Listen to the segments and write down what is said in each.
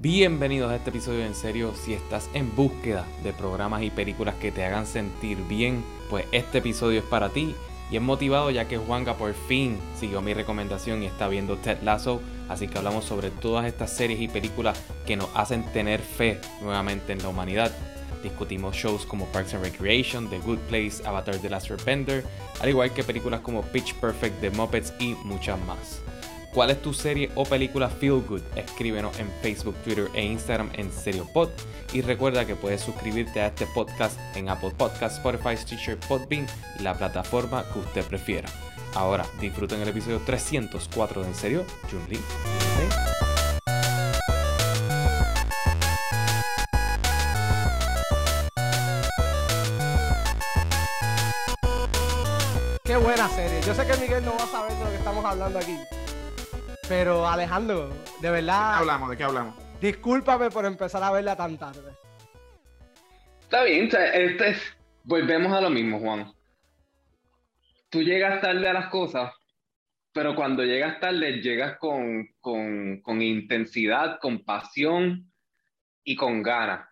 Bienvenidos a este episodio en serio. Si estás en búsqueda de programas y películas que te hagan sentir bien, pues este episodio es para ti. Y es motivado ya que Juanga por fin siguió mi recomendación y está viendo Ted Lasso. Así que hablamos sobre todas estas series y películas que nos hacen tener fe nuevamente en la humanidad. Discutimos shows como Parks and Recreation, The Good Place, Avatar The Last Airbender, al igual que películas como Pitch Perfect, The Muppets y muchas más. ¿Cuál es tu serie o película Feel Good? Escríbenos en Facebook, Twitter e Instagram en SerioPod. Y recuerda que puedes suscribirte a este podcast en Apple Podcasts, Spotify, Stitcher, Podbean y la plataforma que usted prefiera. Ahora disfruten el episodio 304 de En Serio, Jun Lee. Qué buena serie. Yo sé que Miguel no va a saber de lo que estamos hablando aquí. Pero Alejandro, de verdad. ¿De qué hablamos? ¿De qué hablamos? Discúlpame por empezar a verla tan tarde. Está bien, este volvemos a lo mismo, Juan. Tú llegas tarde a las cosas, pero cuando llegas tarde, llegas con, con, con intensidad, con pasión y con ganas.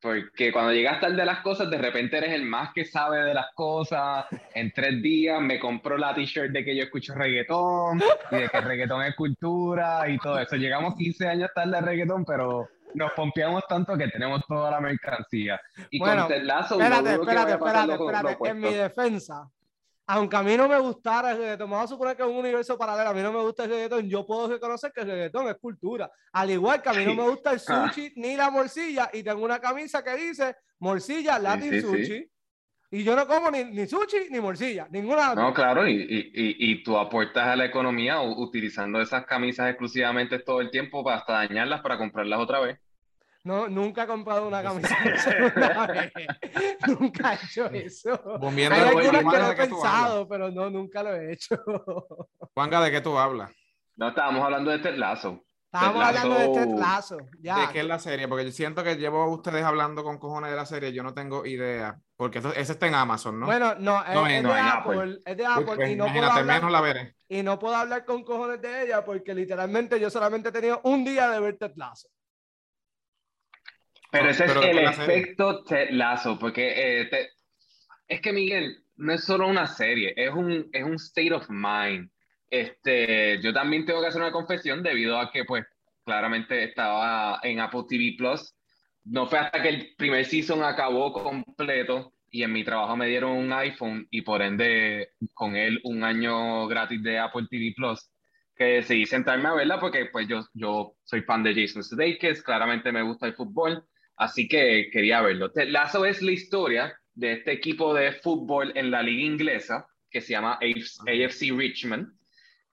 Porque cuando llegas tarde a las cosas, de repente eres el más que sabe de las cosas. En tres días me compró la t-shirt de que yo escucho reggaetón y de que reggaetón es cultura y todo eso. Llegamos 15 años tarde a reggaetón, pero nos pompeamos tanto que tenemos toda la mercancía. Y bueno, con Ted Lasso, espérate, espérate, espérate, espérate. En mi defensa, aunque a mí no me gustara el reggaetón, vamos a suponer que es un universo paralelo, a mí no me gusta el reggaetón, yo puedo reconocer que el reggaetón es cultura. Al igual que a mí no me gusta el sushi ni la morcilla, y tengo una camisa que dice morcilla Latin sí, sí, sushi. Sí. Y yo no como ni, ni, sushi ni morcilla, ninguna. No, claro, y, y, y, tú aportas a la economía utilizando esas camisas exclusivamente todo el tiempo para hasta dañarlas para comprarlas otra vez. No, nunca he comprado una camisa una vez. nunca he hecho eso. Hay algunas que lo he pensado, pero no, nunca lo he hecho. Juanga, ¿de qué tú hablas? No, estábamos hablando de Ted Lasso. Estábamos hablando de Ted Lasso. Ya. ¿De qué es la serie? Porque yo siento que llevo a ustedes hablando con cojones de la serie, yo no tengo idea. Porque eso, ese está en Amazon, ¿no? Bueno, no, es, No, es no, de Apple, Apple. es de Apple Pues, y, no puedo imagínate, hablar, menos la veré. y no puedo hablar con cojones de ella porque literalmente yo solamente he tenido un día de ver Ted Lasso. Pero No, ese pero es el efecto Ted Lasso, porque eh, te- es que Miguel, no es solo una serie, es un, es un state of mind. Este, yo también tengo que hacer una confesión debido a que, pues, claramente estaba en Apple TV Plus. No fue hasta que el primer season acabó completo y en mi trabajo me dieron un iPhone y por ende con él un año gratis de Apple TV Plus que decidí sentarme a verla porque pues yo, yo soy fan de Jason Sudeikis, claramente me gusta el fútbol, así que quería verlo. Ted Lasso es la historia de este equipo de fútbol en la liga inglesa que se llama AFC Richmond,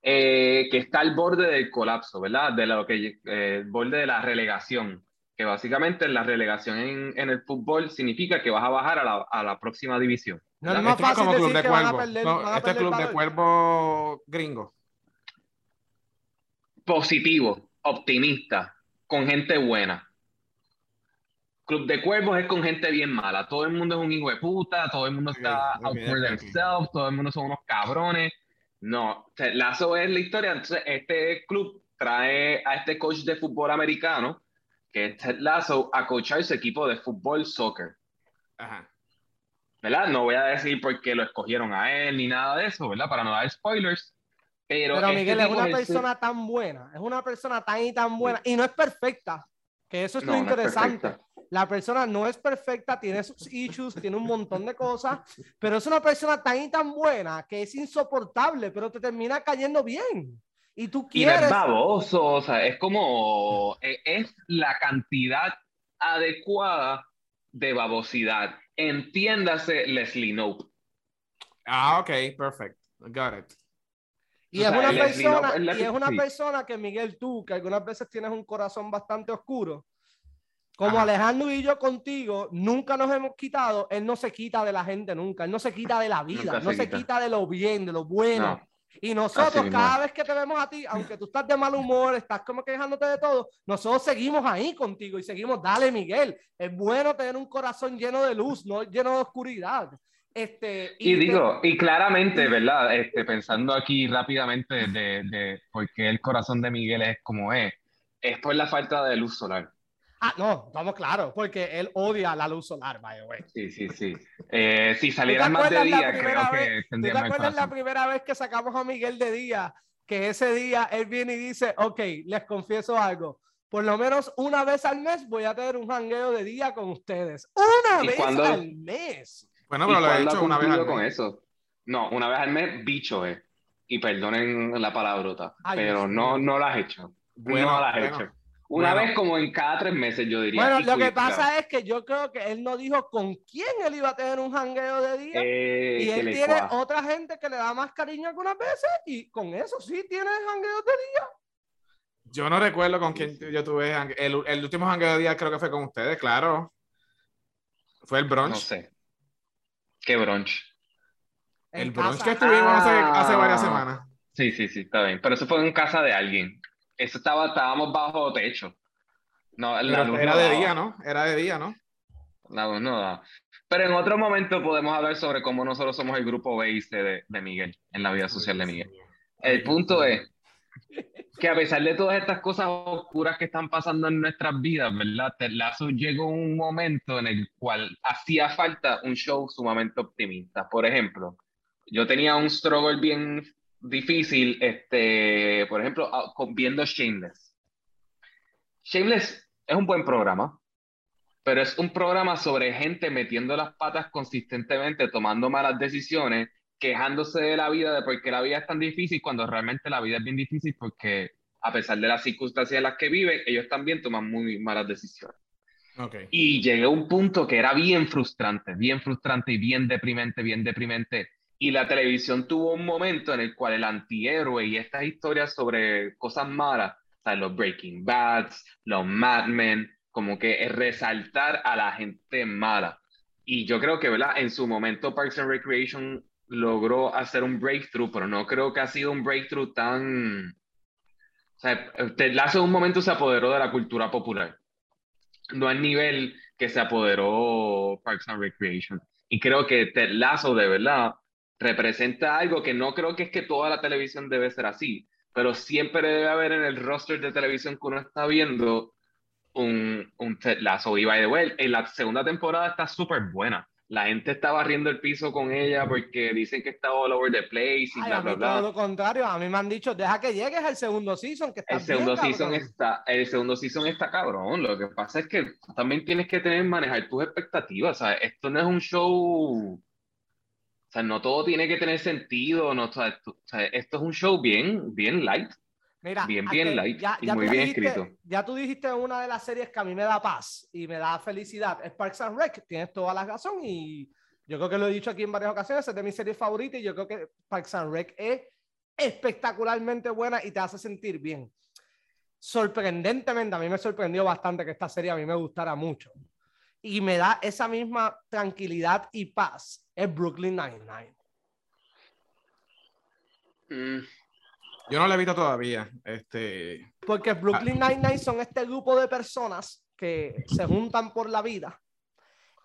eh, que está al borde del colapso, ¿verdad? De lo que, eh, el borde de la relegación, que básicamente la relegación en, en el fútbol significa que vas a bajar a la, a la próxima división. No más Esto es fácil como club decir de que van a cuervo. perder, No, van a este es club de cuervo gringo. positivo, optimista, con gente buena. Club de Cuervos es con gente bien mala. Todo el mundo es un hijo de puta, todo el mundo está ok, out for ok, ok. themselves, todo el mundo son unos cabrones. No, Ted Lasso es la historia. Entonces, este club trae a este coach de fútbol americano, que es Ted Lasso, a coachar su equipo de fútbol soccer. Ajá. ¿Verdad? No voy a decir por qué lo escogieron a él ni nada de eso, ¿verdad? Para no dar spoilers. Pero, Pero este Miguel es una el- persona tan buena, es una persona tan y tan buena, y no es perfecta, que eso es No, lo no es interesante. La persona no es perfecta, tiene sus issues, tiene un montón de cosas, pero es una persona tan y tan buena que es insoportable, pero te termina cayendo bien. Y tú Y no quieres... es baboso, o sea, es como, e- es la cantidad adecuada de babosidad. Entiéndase Leslie Knope. Ah, ok, perfect. Got it. Y O es sea, una el Leslie persona, es y es una persona que Miguel, tú, que algunas veces tienes un corazón bastante oscuro, como Ajá. Alejandro y yo contigo, nunca nos hemos quitado, él no se quita de la gente nunca, él no se quita de la vida, no se se quita. de lo bien, de lo bueno. No. Y nosotros, cada vez que te vemos a ti, aunque tú estás de mal humor, estás como quejándote de todo, nosotros seguimos ahí contigo y seguimos, dale, Miguel. Es bueno tener un corazón lleno de luz, no lleno de oscuridad. Este, Y digo, y claramente, ¿verdad? Este, pensando aquí rápidamente de, de por qué el corazón de Miguel es como es. es por la falta de luz solar. Ah, no, estamos claros, porque él odia la luz solar, by the way. Sí, sí, sí. Eh, si saliera más de día, creo que tendría ¿Tú te acuerdas la primera vez que sacamos a Miguel de día? Que ese día él viene y dice, ok, les confieso algo. Por lo menos una vez al mes voy a tener un jangueo de día con ustedes. ¡Una vez al mes! Bueno, pero lo he hecho una vez al mes. con eso? No, una vez al mes, bicho, eh. Y perdonen la palabrota, pero no, no lo has hecho. Bueno, no lo has hecho. Una vez como en cada tres meses, yo diría. Bueno, lo que pasa es que yo creo que él no dijo con quién él iba a tener un jangueo de día. Eh, y él tiene otra gente que le da más cariño algunas veces y con eso sí tiene jangueos de día. Yo no recuerdo con quién yo tuve el, el último jangueo de día creo que fue con ustedes, claro. Fue el brunch. No sé. ¿Qué brunch? El brunch que estuvimos hace, hace varias ah. semanas. Sí, sí, sí, está bien. Pero eso fue en casa de alguien eso estaba, estábamos bajo techo. No, era de día, ¿no? Era de día, ¿no? No, no Pero en otro momento podemos hablar sobre cómo nosotros somos el grupo base de, de Miguel, en la vida social de Miguel. El punto es que a pesar de todas estas cosas oscuras que están pasando en nuestras vidas, ¿verdad? Lazo llegó un momento en el cual hacía falta un show sumamente optimista. Por ejemplo, yo tenía un struggle bien difícil, este, por ejemplo, ah, viendo Shameless. Shameless es un buen programa, pero es un programa sobre gente metiendo las patas consistentemente, tomando malas decisiones, quejándose de la vida, de por qué la vida es tan difícil, cuando realmente la vida es bien difícil porque a pesar de las circunstancias en las que viven, ellos también toman muy malas decisiones. Okay. Y llegué a un punto que era bien frustrante, bien frustrante y bien deprimente, bien deprimente, y la televisión tuvo un momento en el cual el antihéroe y estas historias sobre cosas malas, o sea, los Breaking Bads, los Mad Men, como que es resaltar a la gente mala. Y yo creo que, ¿verdad? En su momento Parks and Recreation logró hacer un breakthrough, pero no creo que ha sido un breakthrough tan... O sea, Ted Lasso en un momento se apoderó de la cultura popular. No al nivel que se apoderó Parks and Recreation. Y creo que Ted Lasso, de verdad, representa algo que no creo que es que toda la televisión debe ser así, pero siempre debe haber en el roster de televisión que uno está viendo un, un Ted Lasso. Y by the way, en la segunda temporada está súper buena. La gente está barriendo el piso con ella porque dicen que está all over the place y bla, bla, bla. Todo lo contrario, a mí me han dicho, deja que llegues al segundo season, que está el segundo season está El segundo season está cabrón. Lo que pasa es que también tienes que tener, manejar tus expectativas. Sea, esto no es un show sea, no todo tiene que tener sentido, no, o sea, esto, es un show bien, bien light. Mira, bien, bien light y muy bien escrito. Ya tú dijiste una de las series que a mí me da paz y me da felicidad, es Parks and Rec, tienes toda la razón y yo creo que lo he dicho aquí en varias ocasiones, es de mis series favoritas y yo creo que Parks and Rec es espectacularmente buena y te hace sentir bien. Sorprendentemente, a mí me sorprendió bastante que esta serie a mí me gustara mucho y me da esa misma tranquilidad y paz es Brooklyn Nine-Nine. Mm. Yo no la he visto todavía. Este... Porque Brooklyn ah. Nine-Nine son este grupo de personas que se juntan por la vida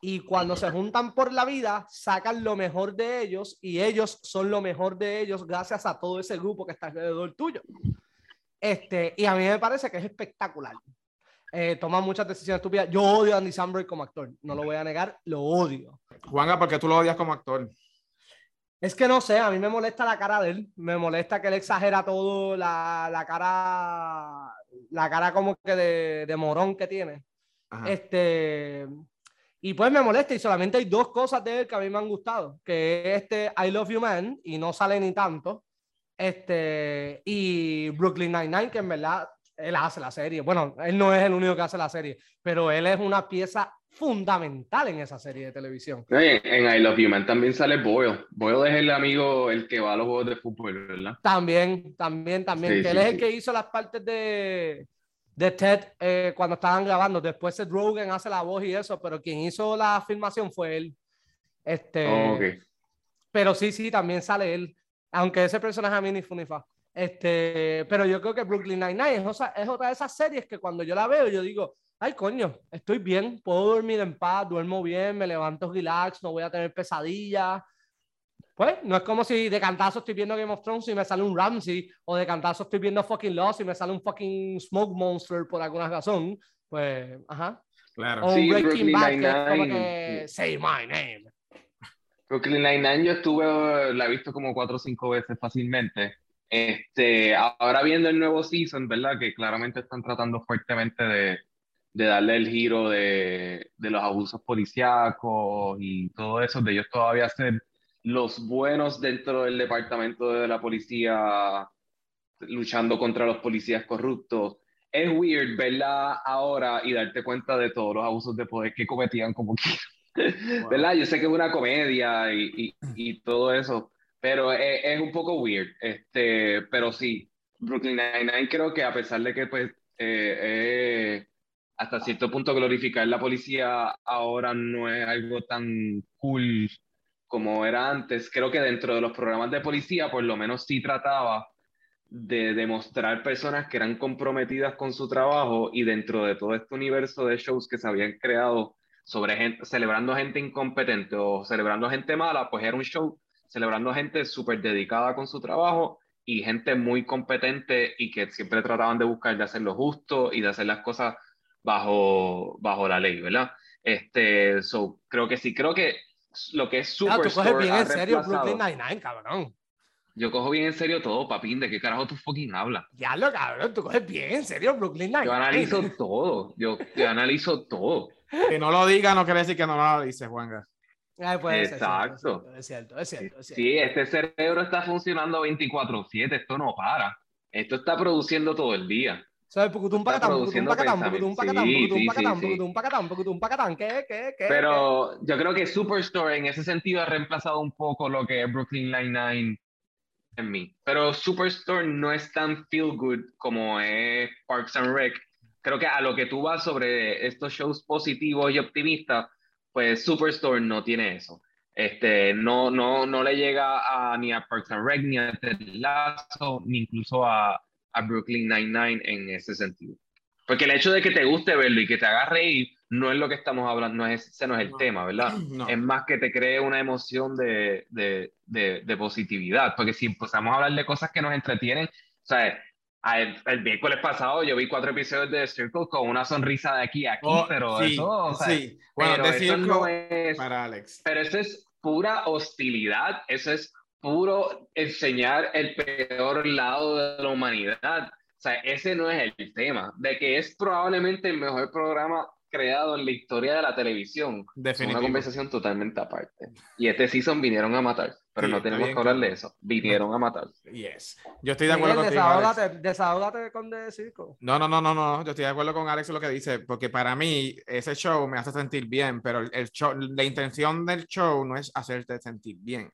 y cuando se juntan por la vida sacan lo mejor de ellos y ellos son lo mejor de ellos gracias a todo ese grupo que está alrededor tuyo. Este, y a mí me parece que es espectacular. Eh, toma muchas decisiones estúpidas. Yo odio a Andy Samberg como actor, no lo voy a negar, lo odio. Juanga, ¿por qué tú lo odias como actor? Es que no sé, a mí me molesta la cara de él, me molesta que él exagera todo, la, la cara, la cara como que de, de morón que tiene. Este, y pues me molesta y solamente hay dos cosas de él que a mí me han gustado, que es este I Love You Man y no sale ni tanto, este, y Brooklyn Nine-Nine, que en verdad él hace la serie. Bueno, él no es el único que hace la serie, pero él es una pieza fundamental en esa serie de televisión. En, I Love You Man también sale Boyle. Boyle es el amigo, el que va a los juegos de fútbol, ¿verdad? También, también, también. él es el que hizo las partes de, de Ted eh, cuando estaban grabando. Después Seth Rogen hace la voz y eso, pero quien hizo la filmación fue él. Este, oh, Pero sí, sí, también sale él. Aunque ese personaje a mí ni funifa. Este, pero yo creo que Brooklyn Nine-Nine es, es, otra de esas series que cuando yo la veo, yo digo, ay, coño, estoy bien, puedo dormir en paz, duermo bien, me levanto relax, no voy a tener pesadillas. pues no es como si de cantazo estoy viendo Game of Thrones y me sale un Ramsey, o de cantazo estoy viendo fucking Lost y me sale un fucking Smoke Monster por alguna razón. Pues, ajá. Claro. O Sí, Breaking Brooklyn Bad, que es como que Say My Name. Brooklyn Nine-Nine yo estuve, la he visto como cuatro o cinco veces fácilmente. Este, ahora viendo el nuevo season, ¿verdad? Que claramente están tratando fuertemente de, de darle el giro de, de los abusos policíacos y todo eso, de ellos todavía ser los buenos dentro del departamento de la policía luchando contra los policías corruptos. Es weird verla ahora y darte cuenta de todos los abusos de poder que cometían como que, ¿verdad? Yo sé que es una comedia y, y, y todo eso, pero es, es, un poco weird. Este, pero sí, Brooklyn Nine-Nine creo que a pesar de que pues eh, eh, hasta cierto punto glorificar la policía ahora no es algo tan cool como era antes, creo que dentro de los programas de policía por lo menos sí trataba de demostrar personas que eran comprometidas con su trabajo y dentro de todo este universo de shows que se habían creado sobre gente, celebrando gente incompetente o celebrando gente mala, pues era un show celebrando gente súper dedicada con su trabajo y gente muy competente y que siempre trataban de buscar de hacer lo justo y de hacer las cosas bajo, bajo la ley, ¿verdad? Este, so, creo que sí, creo que lo que es Claro, Superstore tú coges bien en serio Brooklyn Nine-Nine, cabrón. Yo cojo bien en serio todo, papín, ¿de qué carajo tú fucking hablas? Ya lo cabrón, tú coges bien en serio Brooklyn Nine-Nine. Yo analizo todo, yo, yo analizo todo. Que no lo diga no quiere decir que no lo dice, Juanga. Ay, puede ser, Exacto. Es cierto, es cierto, es cierto. Sí, este cerebro está funcionando 24/7, esto no para. Esto está produciendo todo el día. ¿Sabes? Pucutum pacatán, pucutum pacatán, pucutum pacatán, pucutum pacatán, pucutum pacatán, pucutum pacatán. ¿Qué, qué, qué? Pero yo creo que Superstore en ese sentido ha reemplazado un poco lo que es Brooklyn Nine-Nine en mí. Pero Superstore no es tan feel good como es Parks and Rec. Creo que a lo que tú vas sobre estos shows positivos y optimistas, pues Superstore no tiene eso. Este, no, no, no le llega a, ni a Parks and Rec, ni a Ted Lasso, ni incluso a, a Brooklyn Nine-Nine en ese sentido. Porque el hecho de que te guste verlo y que te haga reír no es lo que estamos hablando, no es, ese no es el No. tema, ¿verdad? No. Es más que te cree una emoción de, de, de, de positividad. Porque si empezamos a hablar de cosas que nos entretienen, o sea, el, el miércoles pasado yo vi cuatro episodios de The Circle con una sonrisa de aquí a aquí, Oh, pero sí, eso, o sea, sí. Bueno, pero eso no Circle es, para Alex. pero eso es pura hostilidad, eso es puro enseñar el peor lado de la humanidad. O sea, ese no es el tema, de que es probablemente el mejor programa creado en la historia de la televisión. Es una Definitivo. conversación totalmente aparte. Y este season vinieron a matar, pero Sí, no tenemos que hablar de eso. Vinieron a matar. Yes. Yo estoy de acuerdo Miguel, contigo. Alex. desahógate, desahógate con The Circle. No, no, no, no, no. Yo estoy de acuerdo con Alex en lo que dice, porque para mí ese show me hace sentir bien, pero el, show, la intención del show no es hacerte sentir bien.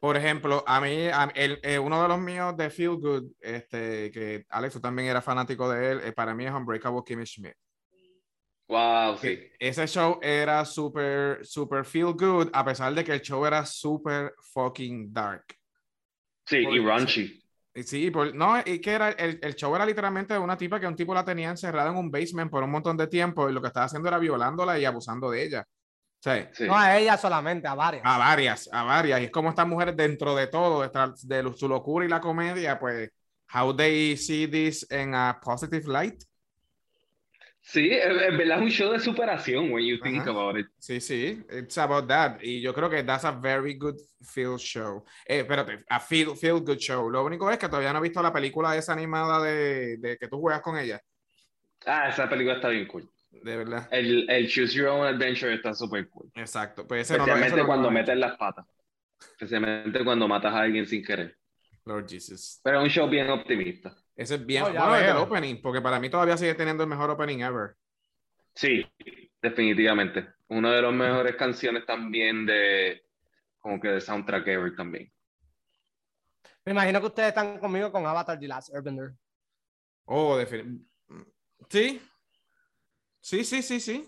Por ejemplo, a mí, a- el, eh, uno de los míos de Feel Good, este, que Alex, tú también era fanático de él, eh, para mí es Unbreakable Kimmy Schmidt. Wow, sí. Que Ese show era súper, súper feel good, a pesar de que el show era súper fucking dark. Sí, y Por- raunchy. Y Sí, por- no, y que era, el, el show era literalmente de una tipa que un tipo la tenía encerrada en un basement por un montón de tiempo y lo que estaba haciendo era violándola y abusando de ella. Sea, Sí. No a ella solamente, a varias. a varias, a varias. Y es como estas mujeres dentro de todo, de, su locura y la comedia, pues, how they see this in a positive light. Sí, es es verdad, es un show de superación, when you think Ajá. about it. Sí, sí, it's about that. Y yo creo que that's a very good feel show. Eh, espérate, a feel, feel good show. Lo único es que todavía no he visto la película esa animada de, de que tú juegas con ella. Ah, esa película está bien cool. De verdad. El, el Choose Your Own Adventure está súper cool. Exacto. Pues ese Especialmente no cuando metes las patas. Especialmente cuando matas a alguien sin querer. Lord Jesus. Pero es un show bien optimista. Ese es bien. Bueno, es el opening, porque para mí todavía sigue teniendo el mejor opening ever. Sí, definitivamente. Una de las mejores canciones también de, como que de soundtrack ever también. Me imagino que ustedes están conmigo con Avatar The Last Airbender. Oh, definitivamente. Sí. Sí, sí, sí, sí.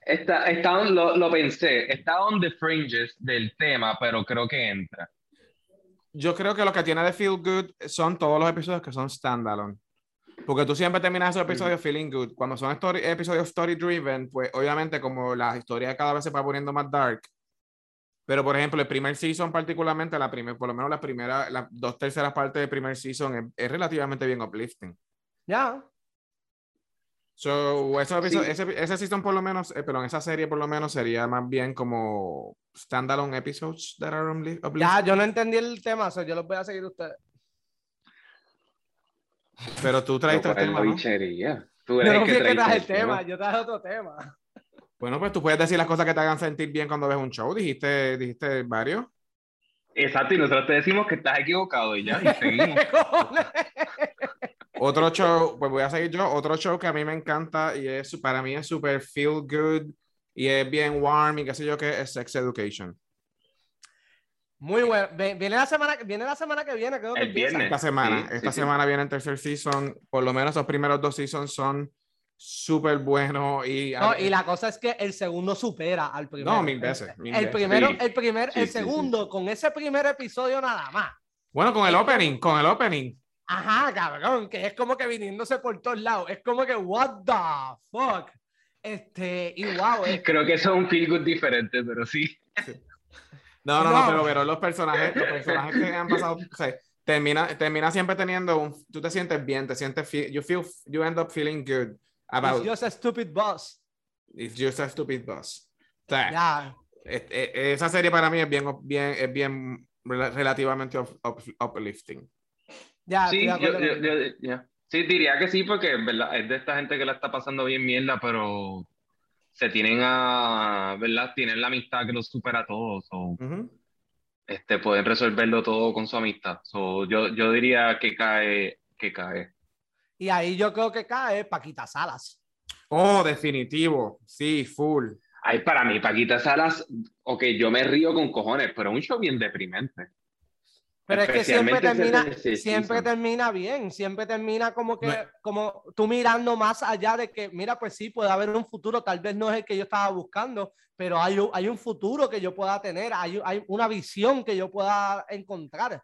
Está, está on- lo, lo pensé, está on the fringes del tema, pero creo que entra. Yo creo que lo que tiene de Feel Good son todos los episodios que son standalone. Porque tú siempre terminas esos episodios feeling good. Cuando son story- episodios story driven, pues obviamente como la historia cada vez se va poniendo más dark, Pero, por ejemplo, el primer season, particularmente, la primer, por lo menos la primera, las dos terceras partes del primer season es, relativamente bien uplifting. Ya. So, ese, ese, season, por lo menos, eh, pero en esa serie, por lo menos, sería más bien como standalone episodes that are uplifting. Ya, yo no entendí el tema, o yo los voy a seguir ustedes. Pero tú traes el tema. ¿no? Tú eres yo no que, que traes el tema, yo traje otro tema. Bueno, pues tú puedes decir las cosas que te hagan sentir bien cuando ves un show. Dijiste, dijiste varios. Exacto, y nosotros te decimos que estás equivocado y ya, y seguimos. Otro show, pues voy a seguir yo. Otro show que a mí me encanta y es para mí es súper feel good y es bien warm y qué sé yo qué es Sex Education. Muy bueno. Viene la semana, viene la semana que viene, creo que el viernes. Esta semana, esta semana viene el tercer season. Por lo menos los primeros dos seasons son súper bueno y... No, y la cosa es que el segundo supera al primero. No, mil veces. el, primero, el primer, el segundo, con ese primer episodio nada más. Bueno, con el opening, con el opening. Ajá, cabrón, que es como que viniéndose por todos lados. Es como que, what the fuck. Este, y wow. Creo que eso es un feel good diferente, pero sí. No, no, no, pero, los personajes, los personajes que han pasado, o sea, termina, termina siempre teniendo un, tú te sientes bien, te sientes, you feel, you end up feeling good It's just a stupid boss. It's just a stupid boss. O sea, esa serie para mí es bien, bien, es bien relativamente uplifting. Ya, sí, yo, sí, diría que sí, porque ¿verdad? es de esta gente que la está pasando bien mierda, pero se tienen a, ¿verdad? Tienen la amistad que los supera a todos. o este, pueden resolverlo todo con su amistad. So, yo, yo diría que cae, que cae. Y ahí yo creo que cae Paquita Salas. Oh, definitivo. Sí, full. Ay, para mí, Paquita Salas, ok, yo me río con cojones, pero un show bien deprimente. Pero es que siempre termina, siempre termina bien, siempre termina como que, como tú mirando más allá de que, mira, pues sí, puede haber un futuro, tal vez no es el que yo estaba buscando, pero hay, hay un futuro que yo pueda tener, hay, hay una visión que yo pueda encontrar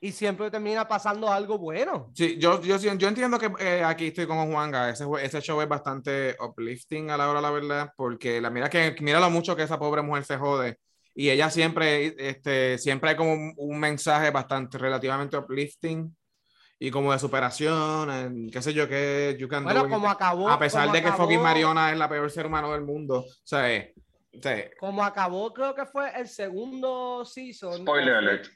y siempre termina pasando algo bueno. Sí, yo, yo, yo entiendo que eh, aquí estoy con Juanga, ese, ese show es bastante uplifting a la hora, la verdad, porque la, mira, que, mira lo mucho que esa pobre mujer se jode. Y ella siempre, este, siempre hay como un, mensaje bastante relativamente uplifting y como de superación, qué sé yo, que you can bueno, como acabó. A pesar de que fucking Mariona es la peor ser humano del mundo. O sea, Como acabó, creo que fue el segundo season. Spoiler alert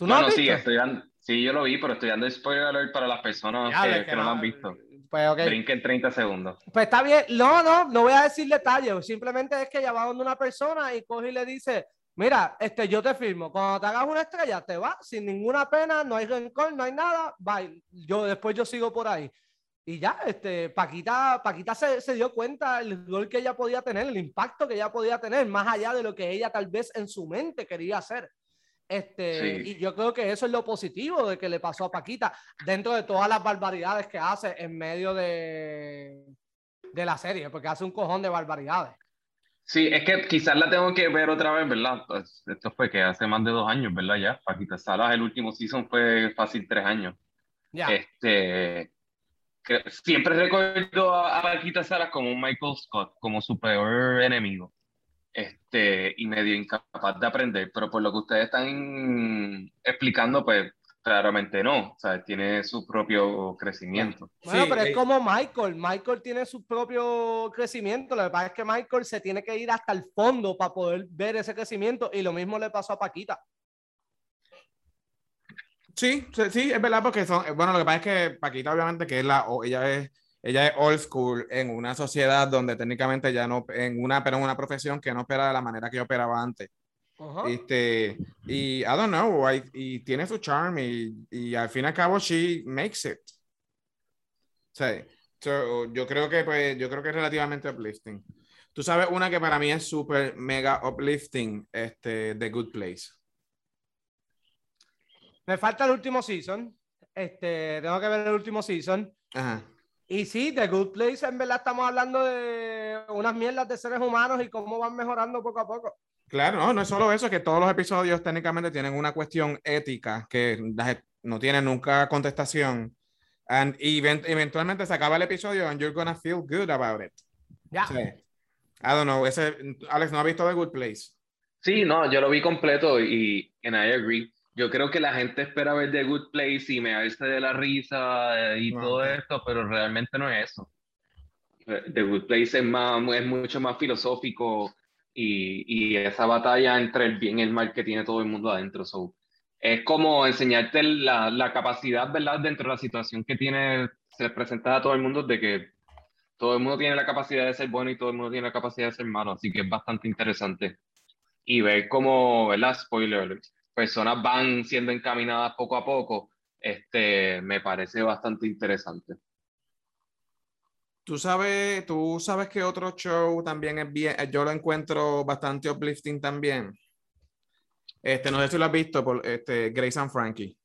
no, no, sí, estoy dando, sí, yo lo vi, pero estoy dando spoiler alert para las personas que, no lo han visto. Pues, okay. Brinquen 30 segundos. Pues está bien. No, no, no voy a decir detalles. Simplemente es que ella va donde una persona y coge y le dice, mira, este, yo te firmo. Cuando te hagas una estrella, te va sin ninguna pena, no hay rencor, no hay nada. Bye. Yo, después yo sigo por ahí. Y ya, este, Paquita, Paquita se, se dio cuenta el rol que ella podía tener, el impacto que ella podía tener, más allá de lo que ella tal vez en su mente quería hacer. Este, Y yo creo que eso es lo positivo de que le pasó a Paquita, dentro de todas las barbaridades que hace en medio de, de la serie, porque hace un cojón de barbaridades. Sí, es que quizás la tengo que ver otra vez, ¿verdad? Pues, esto fue que hace más de dos años, ¿verdad? Ya, Paquita Salas, el último season fue fácil tres años. Ya. Este, que siempre recuerdo a Paquita Salas como un Michael Scott, como su peor enemigo este, y medio incapaz de aprender, pero por lo que ustedes están explicando, pues claramente no, o sea, tiene su propio crecimiento. Bueno, pero es eh, como Michael, Michael tiene su propio crecimiento, lo que pasa es que Michael se tiene que ir hasta el fondo para poder ver ese crecimiento y lo mismo le pasó a Paquita. Sí, sí, es verdad, porque son, bueno, lo que pasa es que Paquita obviamente que es la, ella es ella es old school en una sociedad donde técnicamente ya no, en una, pero en una profesión que no opera de la manera que operaba antes. este, y I don't know, y tiene su charm y, y, al fin y al cabo she makes it. Sí, yo creo que pues, yo creo que es relativamente uplifting. Tú sabes una que para mí es súper mega uplifting, este, The Good Place. Me falta el último season. Este, tengo que ver el último season. Ajá. Y sí, The Good Place, en verdad estamos hablando de unas mierdas de seres humanos y cómo van mejorando poco a poco. Claro, no, no es solo eso, que todos los episodios técnicamente tienen una cuestión ética que no tiene nunca contestación. y eventualmente se acaba el episodio and you're gonna feel good about it. Ya. Sí. I don't know, ese, Alex, ¿no ha visto The Good Place? Sí, no, yo lo vi completo y en I agree. Yo creo que la gente espera ver The Good Place y me hace de la risa y todo esto, pero realmente no es eso. The Good Place es, más, es mucho más filosófico y, y, esa batalla entre el bien y el mal que tiene todo el mundo adentro. So, es como enseñarte la, la, capacidad, ¿verdad? Dentro de la situación que tiene, se presenta a todo el mundo de que todo el mundo tiene la capacidad de ser bueno y todo el mundo tiene la capacidad de ser malo. Así que es bastante interesante. Y ver cómo, ¿verdad? Spoiler, personas van siendo encaminadas poco a poco, este, me parece bastante interesante. Tú sabes, tú sabes que otro show también es bien, yo lo encuentro bastante uplifting también. Este, no sé si lo has visto, por este, Grace and Frankie.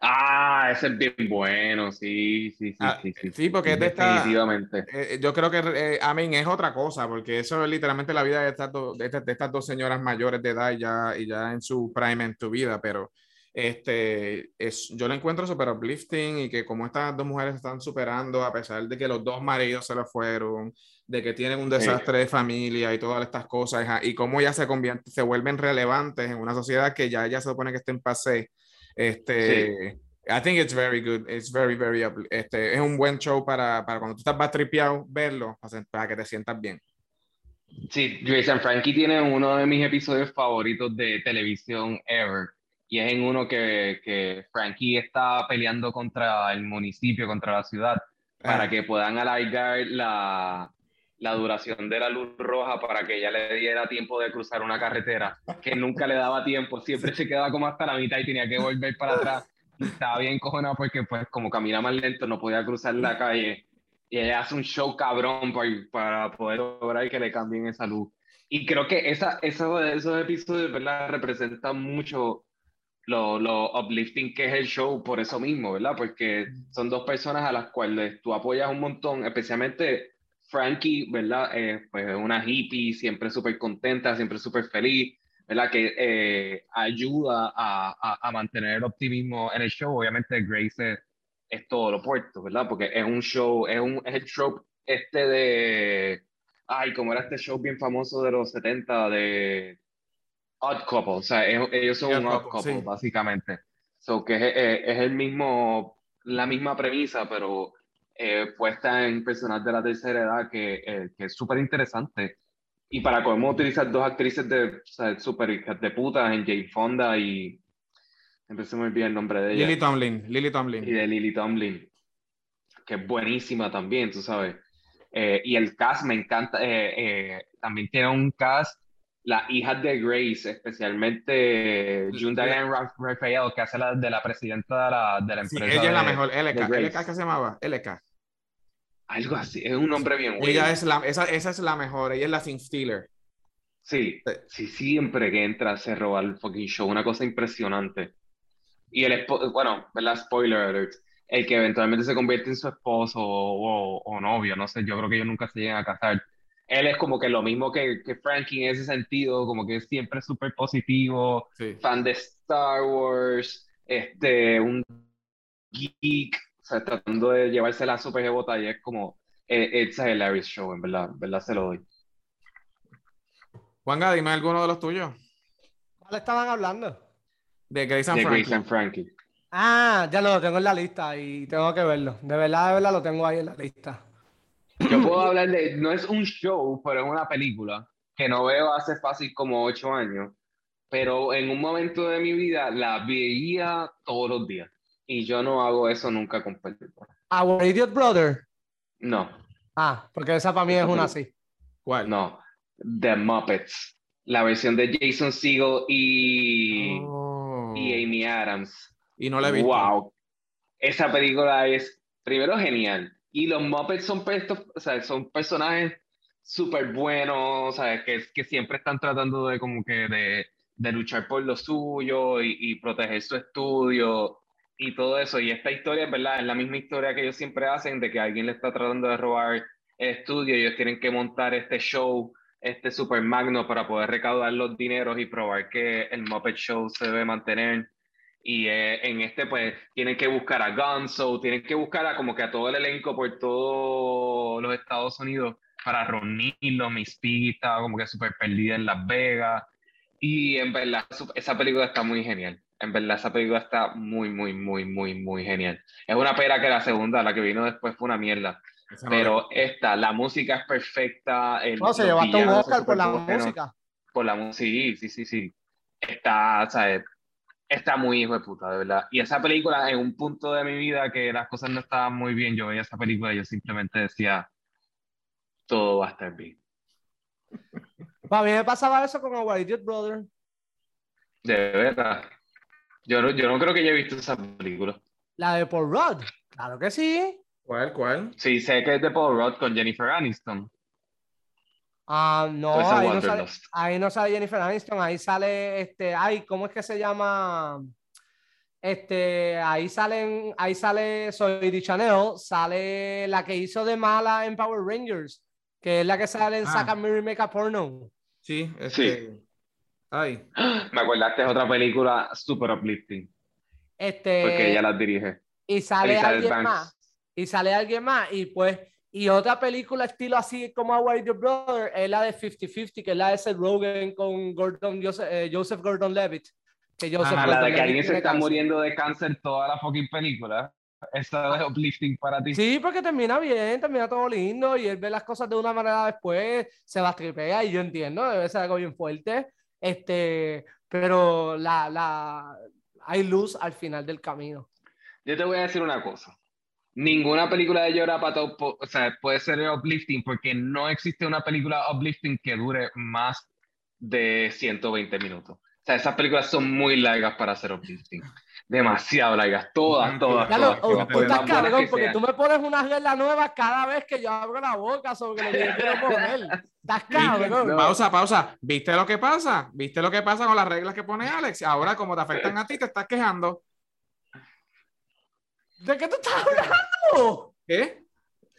Ah, ese es bien bueno, sí, sí, sí. Ah, sí, sí, porque es de esta, Definitivamente. Eh, yo creo que, eh, es otra cosa, porque eso es literalmente la vida de estas, de, estas, de estas dos señoras mayores de edad y ya, y ya en su prime en tu vida, pero este, es, yo lo encuentro súper uplifting y que como estas dos mujeres están superando, a pesar de que los dos maridos se les fueron, de que tienen un desastre de familia y todas estas cosas, y cómo ya se, se vuelven relevantes en una sociedad que ya, ya se supone que está en pase. Este, I think it's very good. It's very, very, este, es un buen show para, para cuando tú estás más tripeado, verlo, para que te sientas bien. Sí, Jason Frankie tiene uno de mis episodios favoritos de televisión ever y es en uno que, que Frankie está peleando contra el municipio, contra la ciudad, para ah. que puedan alargar la, la duración de la luz roja para que ella le diera tiempo de cruzar una carretera, que nunca le daba tiempo, siempre se quedaba como hasta la mitad y tenía que volver para atrás. estaba bien cojonado porque pues como camina más lento no podía cruzar la calle y ella hace un show cabrón para, para poder lograr que le cambien esa luz. Y creo que esa, esa, esos episodios, ¿verdad? Representan mucho lo, lo, uplifting que es el show por eso mismo, ¿verdad? Porque son dos personas a las cuales tú apoyas un montón, especialmente Frankie, ¿verdad? Eh, pues una hippie, siempre súper contenta, siempre súper feliz, ¿verdad? Que eh, ayuda a, a, a, mantener el optimismo en el show. Obviamente Grace es, todo lo opuesto, ¿verdad? Porque es un show, es, un, es el trope este de... Ay, como era este show bien famoso de los 70 de odd couple, o sea, ellos son un odd couple, básicamente. So, que es, es, el mismo, la misma premisa, pero eh, puesta en personas de la tercera edad que, eh, que es súper interesante. Y para cómo utilizar dos actrices de o sea, super de puta en Jane Fonda y empecé muy bien el nombre de ella. Lily Tomlin, Lily Tomlin. Y de Lily Tomlin, que es buenísima también, tú sabes. Eh, y el cast me encanta, también tiene un cast las hijas de Grace, especialmente June Diane Raphael, que hace la de la presidenta de la, de la empresa. ella es la mejor, LK. ¿LK qué se llamaba? LK. Algo así, es un nombre bien bueno. Ella es la, esa, esa es la mejor, ella es la Sin Stealer. Sí, sí, siempre que entra se roba el fucking show, una cosa impresionante. Y el bueno, ¿verdad? Spoiler alert, el que eventualmente se convierte en su esposo o, o novio, no sé, yo creo que ellos nunca se llegan a casar él es como que lo mismo que, que Frankie en ese sentido, como que es siempre súper positivo, fan de Star Wars, este, un geek, sea, tratando de llevarse la super y es como, eh, it's a hilarious show, en verdad, en verdad se lo doy. Juanga, dime alguno de los tuyos. ¿Cuál estaban hablando? De Grace and, Frankie. and Frankie. Ah, ya lo tengo en la lista y tengo que verlo. De verdad, de verdad lo tengo ahí en la lista. Yo puedo hablar de, no es un show, pero es una película que no veo hace fácil como ocho años, pero en un momento de mi vida la veía todos los días y yo no hago eso nunca con películas. ¿Our Idiot Brother? No. Ah, porque esa para mí es una así. ¿Cuál? No, The Muppets. La versión de Jason Segel y, oh. y Amy Adams. Y no la he visto. Wow. Esa película es, primero, genial y los Muppets son, o sea, son personajes súper buenos, ¿sabes? Que, que siempre están tratando de como que de, de luchar por lo suyo y, y, proteger su estudio y todo eso. Y esta historia, ¿verdad? Es la misma historia que ellos siempre hacen, de que alguien le está tratando de robar el estudio y ellos tienen que montar este show, este super magno para poder recaudar los dineros y probar que el Muppet Show se debe mantener y eh, en este pues tienen que buscar a Gonzo, tienen que buscar a como que a todo el elenco por todos los Estados Unidos para reunirlo, Miss Piggy estaba como que súper perdida en Las Vegas. Y en verdad, esa película está muy genial. En verdad, esa película está muy, muy, muy, muy, muy genial. Es una pena que la segunda, la que vino después, fue una mierda. Pero esta, la música es perfecta. El, no, se llevaste un Oscar por la música. Por la música, sí, sí, sí, sí. Está, ¿sabes? Está muy hijo de puta, de verdad. Y esa película, en un punto de mi vida que las cosas no estaban muy bien, yo veía esa película y yo simplemente decía, todo va a estar bien. A mí me pasaba eso con Our Idiot Brother. De verdad. Yo no, yo no creo que haya visto esa película. La de Paul Rudd. Claro que sí. ¿Cuál? ¿Cuál? Sí, sé que es de Paul Rudd con Jennifer Aniston. Ah, no, ahí no, sale, ahí no, sale, Jennifer Aniston, ahí sale este, ay, ¿cómo es que se llama? Este, ahí salen, ahí sale Soy Chanel, sale la que hizo de mala en Power Rangers, que es la que sale en ah. Saca Mary Make Porno. Sí, este... sí. Ay. Me acordaste de otra película super uplifting. Este. Porque ella la dirige. Y sale alguien más. Y sale alguien más. Y pues y otra película estilo así como Our Your Brother es la de 50-50, que es la de Seth Rogen con Gordon, Joseph, eh, Joseph Gordon-Levitt. Que Joseph ah, la de que alguien se está muriendo de cáncer toda la fucking película. Esa es uplifting para ti. Sí, porque termina bien, termina todo lindo y él ve las cosas de una manera después, se las tripea y yo entiendo, debe ser algo bien fuerte. Este, pero la, la, hay luz al final del camino. Yo te voy a decir una cosa ninguna película de Llora Pato o sea, puede ser uplifting porque no existe una película uplifting que dure más de 120 minutos. O sea, esas películas son muy largas para ser uplifting. Demasiado largas, todas, todas, todas. Tú estás cargón porque tú me pones una regla nueva cada vez que yo abro la boca sobre lo que yo quiero poner. Estás cabrón. Pausa, pausa. ¿Viste lo que pasa? ¿Viste lo que pasa con las reglas que pone Alex? Ahora, como te afectan a ti, te estás quejando. ¿De qué tú estás hablando? ¿Qué?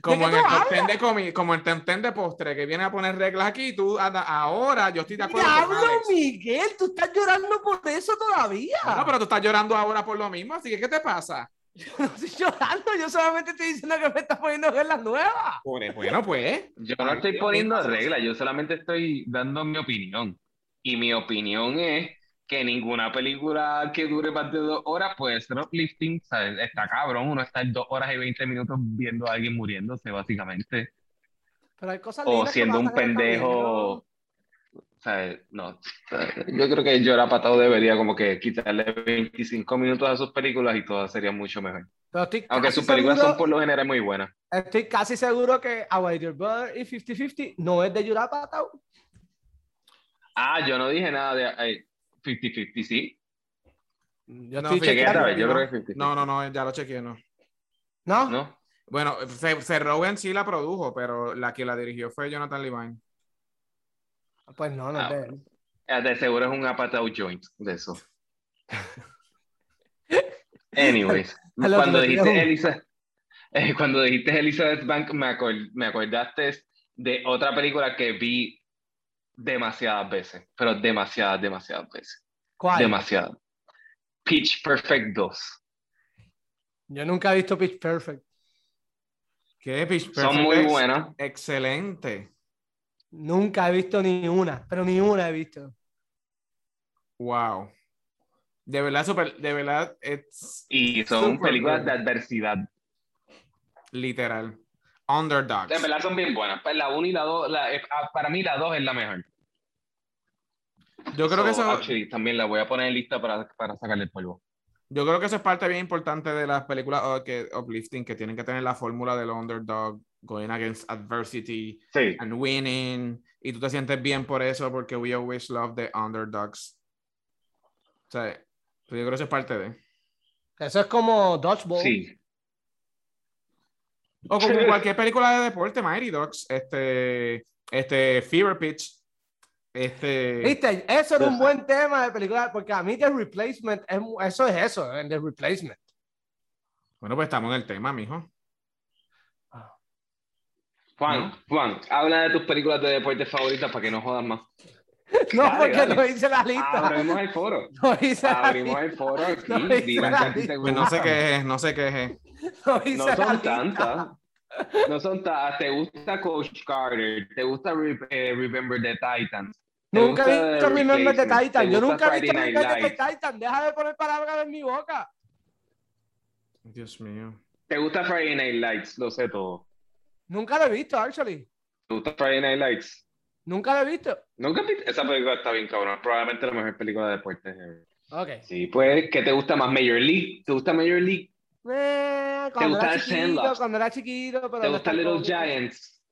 Como en, el top de comi, como el de postre que viene a poner reglas aquí, tú ahora yo estoy de acuerdo. Diablo, Miguel, tú estás llorando por eso todavía. No, pero tú estás llorando ahora por lo mismo, así que ¿qué te pasa? Yo no estoy llorando, yo solamente estoy diciendo que me estás poniendo reglas nuevas. Bueno, pues. Yo no estoy poniendo reglas, yo solamente estoy dando mi opinión. Y mi opinión es que ninguna película que dure más de dos horas puede ser uplifting, ¿sabes? Está cabrón, uno está en dos horas y veinte minutos viendo a alguien muriéndose, básicamente. Pero hay cosas o siendo un pendejo. ¿sabes? No, yo creo que Llora Patado debería como que quitarle 25 minutos a sus películas y todas serían mucho mejor. Aunque sus películas son por lo general muy buenas. Estoy casi seguro que A Your Brother y 50-50 no es de Llora Patado. Ah, yo no dije nada de... 50-50, sí. Yo no, chequeé yo creo que 50 No, no, no, ya lo chequeé, no. ¿No? No. Bueno, Rogen sí la produjo, pero la que la dirigió fue Jonathan Levine. Pues no, no ah, de ah, De seguro es un apatao joint de eso. Anyways, cuando dijiste, Elisa, eh, cuando dijiste Elizabeth Bank, me, me acordaste de otra película que vi demasiadas veces, pero demasiadas, demasiadas veces. ¿Cuál? Demasiadas. Pitch Perfect 2. Yo nunca he visto Pitch Perfect. ¿Qué? Pitch Perfect. Son muy buenas. Excelente. Nunca he visto ni una, pero ni una he visto. Wow. De verdad, super, de verdad, es. Y son películas de adversidad. Literal. Underdogs. De verdad son bien buenas. Pues la 1 y la 2, ah, para mí la 2 es la mejor. Yo creo que eso. también la voy a poner en lista para, para sacarle el polvo. Yo creo que eso es parte bien importante de las películas oh, que, uplifting, que tienen que tener la fórmula del underdog, going against adversity, and winning. Y tú te sientes bien por eso, porque we always love the underdogs. O sea, yo creo que eso es parte de. Eso es como Dodgeball. Sí. O como cualquier película de deporte, Mighty Dogs, este, este Fever Pitch. Este... Viste, eso es un buen tema de película, porque a mí The Replacement, es, eso es eso, en The Replacement. Bueno, pues estamos en el tema, mijo. Juan, Juan, habla de tus películas de deporte favoritas para que no jodas más. No, porque no hice la lista. Abrimos el foro. No hice Abrimos el foro aquí. No, pues no sé qué es, no sé qué es. No, no son tantas. No son todas. ¿Te gusta Coach Carter? ¿Te gusta eh, Remember the Titans? Nunca he visto Remember the Titans. Yo nunca he visto Remember the Titans. Deja de poner palabras en mi boca. Dios mío. ¿Te gusta Friday Night Lights? Lo sé todo. Nunca lo he visto, actually. ¿Te gusta Friday Night Lights? Nunca lo he visto. Nunca. Esa película está bien cabrón. Probablemente la mejor película de deportes. Ok. Sí, pues, ¿qué te gusta más? Major League. ¿Te gusta Major League? Eh, cuando, ¿Te era chiquito, cuando era chiquito, pero ¿Te gusta Little Giants?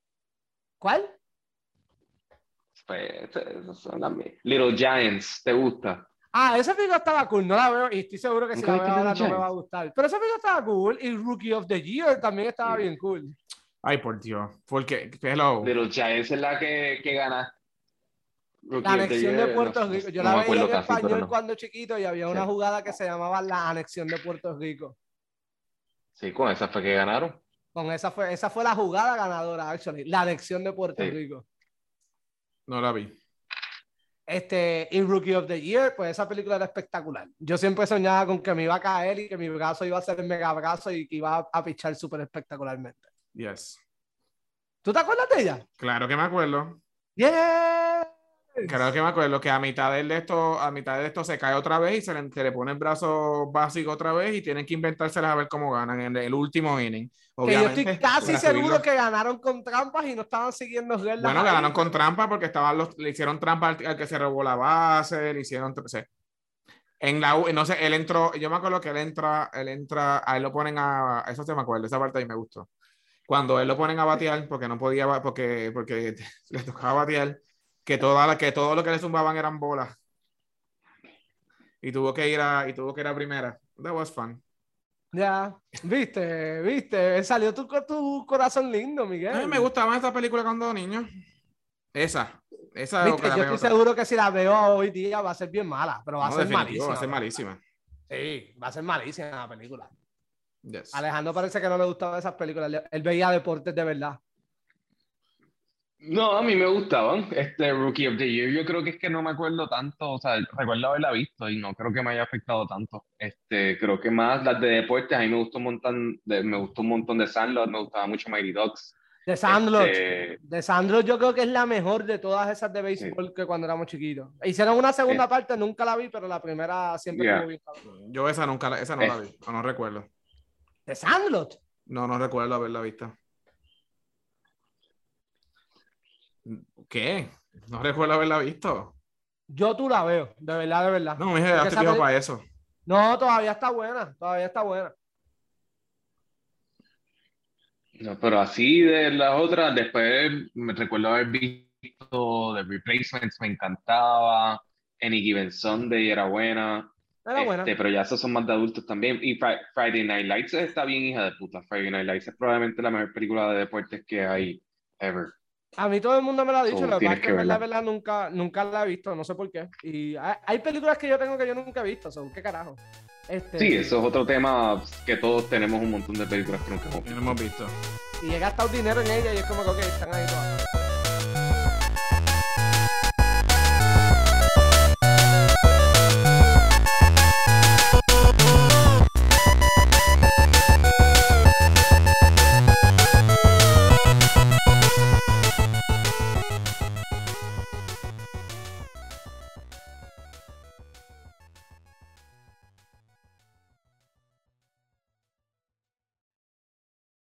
¿Cuál? Pues, Little Giants, ¿te gusta? Ah, esa película estaba cool, no la veo y estoy seguro que si la veo ahora no me va a gustar. Pero esa película estaba cool y Rookie of the Year también estaba bien cool. Ay, por Dios. Porque, hello. Little Giants es la que, que gana. la anexión de Puerto Rico. Yo la veía en español cuando chiquito y había una jugada que se llamaba la anexión de Puerto Rico. Sí, con esa fue que ganaron. Con esa fue, esa fue la jugada ganadora, actually. La anexión de Puerto Rico. No la vi. Este, In Rookie of the Year, pues esa película era espectacular. Yo siempre soñaba con que me iba a caer y que mi brazo iba a ser el mega brazo y que iba a pichar súper espectacularmente. Yes. ¿Tú te acuerdas de ella? Claro que me acuerdo. Yeah. Creo que me acuerdo que a mitad de esto, a mitad de esto se cae otra vez y se le, pone el brazo básico otra vez y tienen que inventárselas a ver cómo ganan en el último inning. que yo estoy casi seguro que ganaron con trampas y no estaban siguiendo reglas. Bueno, ganaron con trampas porque estaban los, le hicieron trampa al, que se robó la base, le hicieron. En la no sé, él entró, yo me acuerdo que él entra, él entra, a él lo ponen a, eso se me acuerdo, esa parte ahí me gustó. Cuando él lo ponen a batear, porque no podía, porque, porque le tocaba batear, que, toda que todo lo que le zumbaban eran bolas. Y tuvo que ir a, y tuvo que ir a primera. That was fun. Ya, viste, viste, salió tu, tu corazón lindo, Miguel. A mí me gustaba esta película cuando niño. Esa, esa yo estoy seguro que si la veo hoy día va a ser bien mala, pero va a ser malísima. Va a ser malísima. Sí, va a ser malísima la película. Alejandro parece que no le gustaban esas películas. Él veía deportes de verdad. No, a mí me gustaban. Este Rookie of the Year, yo creo que es que no me acuerdo tanto, o sea, recuerdo haberla visto y no creo que me haya afectado tanto. Este, creo que más las de deportes, a mí me gustó un montón de, me gustó un montón de Sandlot, me gustaba mucho Mighty Dogs. De Sandlot, este, de Sandlot yo creo que es la mejor de todas esas de béisbol que cuando éramos chiquitos. Hicieron una segunda parte, nunca la vi, pero la primera siempre yeah. vi. Yo esa nunca, esa no la vi, o no recuerdo. ¿De Sandlot? No, no recuerdo haberla visto. ¿Qué? No recuerdo haberla visto. Yo tú la veo, de verdad, de verdad. No, me dije, ya te para eso. No, todavía está buena, todavía está buena. No, pero así de las otras, después me recuerdo haber visto The Replacements, me encantaba. Any Given Sunday era buena. Era buena. Este, pero ya esos son más de adultos también. Y Friday Night Lights está bien hija de puta. Friday Night Lights es probablemente la mejor película de deportes que hay ever. A mí todo el mundo me lo ha dicho, la verdad que, la verdad nunca, nunca la he visto, no sé por qué. Y hay, películas que yo tengo que yo nunca he visto, son qué carajo. Este... Sí, eso es otro tema que todos tenemos un montón de películas que nunca hemos visto. Y he gastado dinero en ella y es como que están ahí todas.